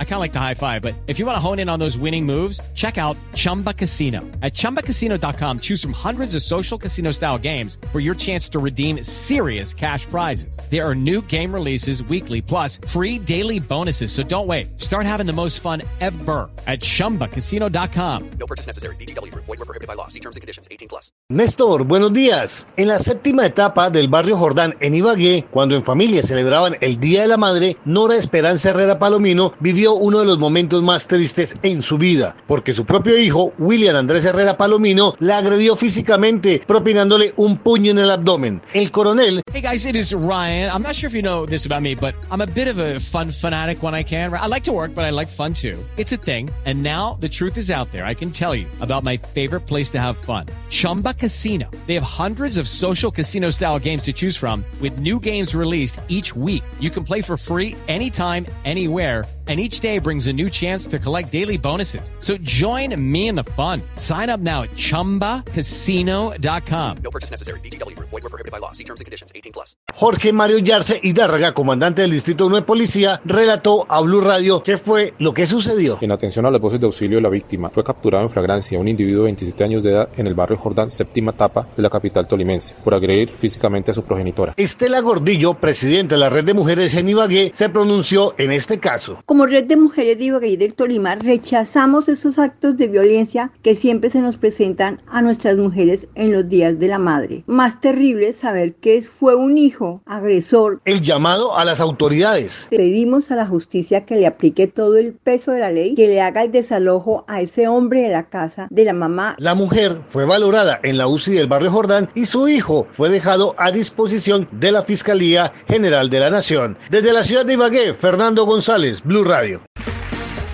I kind of like the high five, but if you want to hone in on those winning moves, check out Chumba Casino. At ChumbaCasino.com, choose from hundreds of social casino style games for your chance to redeem serious cash prizes. There are new game releases weekly, plus free daily bonuses. So don't wait. Start having the most fun ever at ChumbaCasino.com. No purchase necessary. BGW. Void were prohibited by law. See terms and conditions. 18 plus. Néstor, buenos días. En la séptima etapa del barrio Jordán en Ibagué, cuando en familia celebraban el Día de la Madre, Nora Esperanza Herrera Palomino vivió uno de los momentos más tristes en su vida, porque su propio hijo, William Andrés Herrera Palomino, la agredió físicamente, propinándole un puño en el abdomen. El coronel Hey guys, it is Ryan. I'm not sure if you know this about me, but I'm a bit of a fun fanatic when I can. I like to work, but I like fun too. It's a thing. And now the truth is out there. I can tell you about my favorite place to have fun. Chumba Casino. They have hundreds of social casino style games to choose from with new games released each week. You can play for free anytime, anywhere and each day brings a new chance to collect daily bonuses. So join me in the fun. Sign up now at ChumbaCasino.com. No purchase necessary. BGW. Void were prohibited by law. See terms and conditions. 18 plus. Jorge Mario Yarse Hidárraga, comandante del Distrito 1 de Policía, relató a Blue Radio qué fue lo que sucedió. En atención a las voces de auxilio de la víctima, fue capturado en flagrancia un individuo de 27 años de edad en el barrio Jordán, séptima etapa de la capital tolimense, por agredir físicamente a su progenitora. Estela Gordillo, presidente de la Red de Mujeres en Ibagué, se pronunció en este caso. Como Red de Mujeres de Ibagué y del Tolima, rechazamos esos actos de violencia que siempre se nos presentan a nuestras mujeres en los días de la madre. Más terrible saber que fue un hijo agresor. El llamado a las autoridades. Pedimos a la justicia que le aplique todo el peso de la ley, que le haga el desalojo a ese hombre de la casa de la mamá. La mujer fue valorada en la UCI del barrio Jordán y su hijo fue dejado a disposición de la Fiscalía General de la Nación. Desde la ciudad de Ibagué, Fernando González, Blue Radio.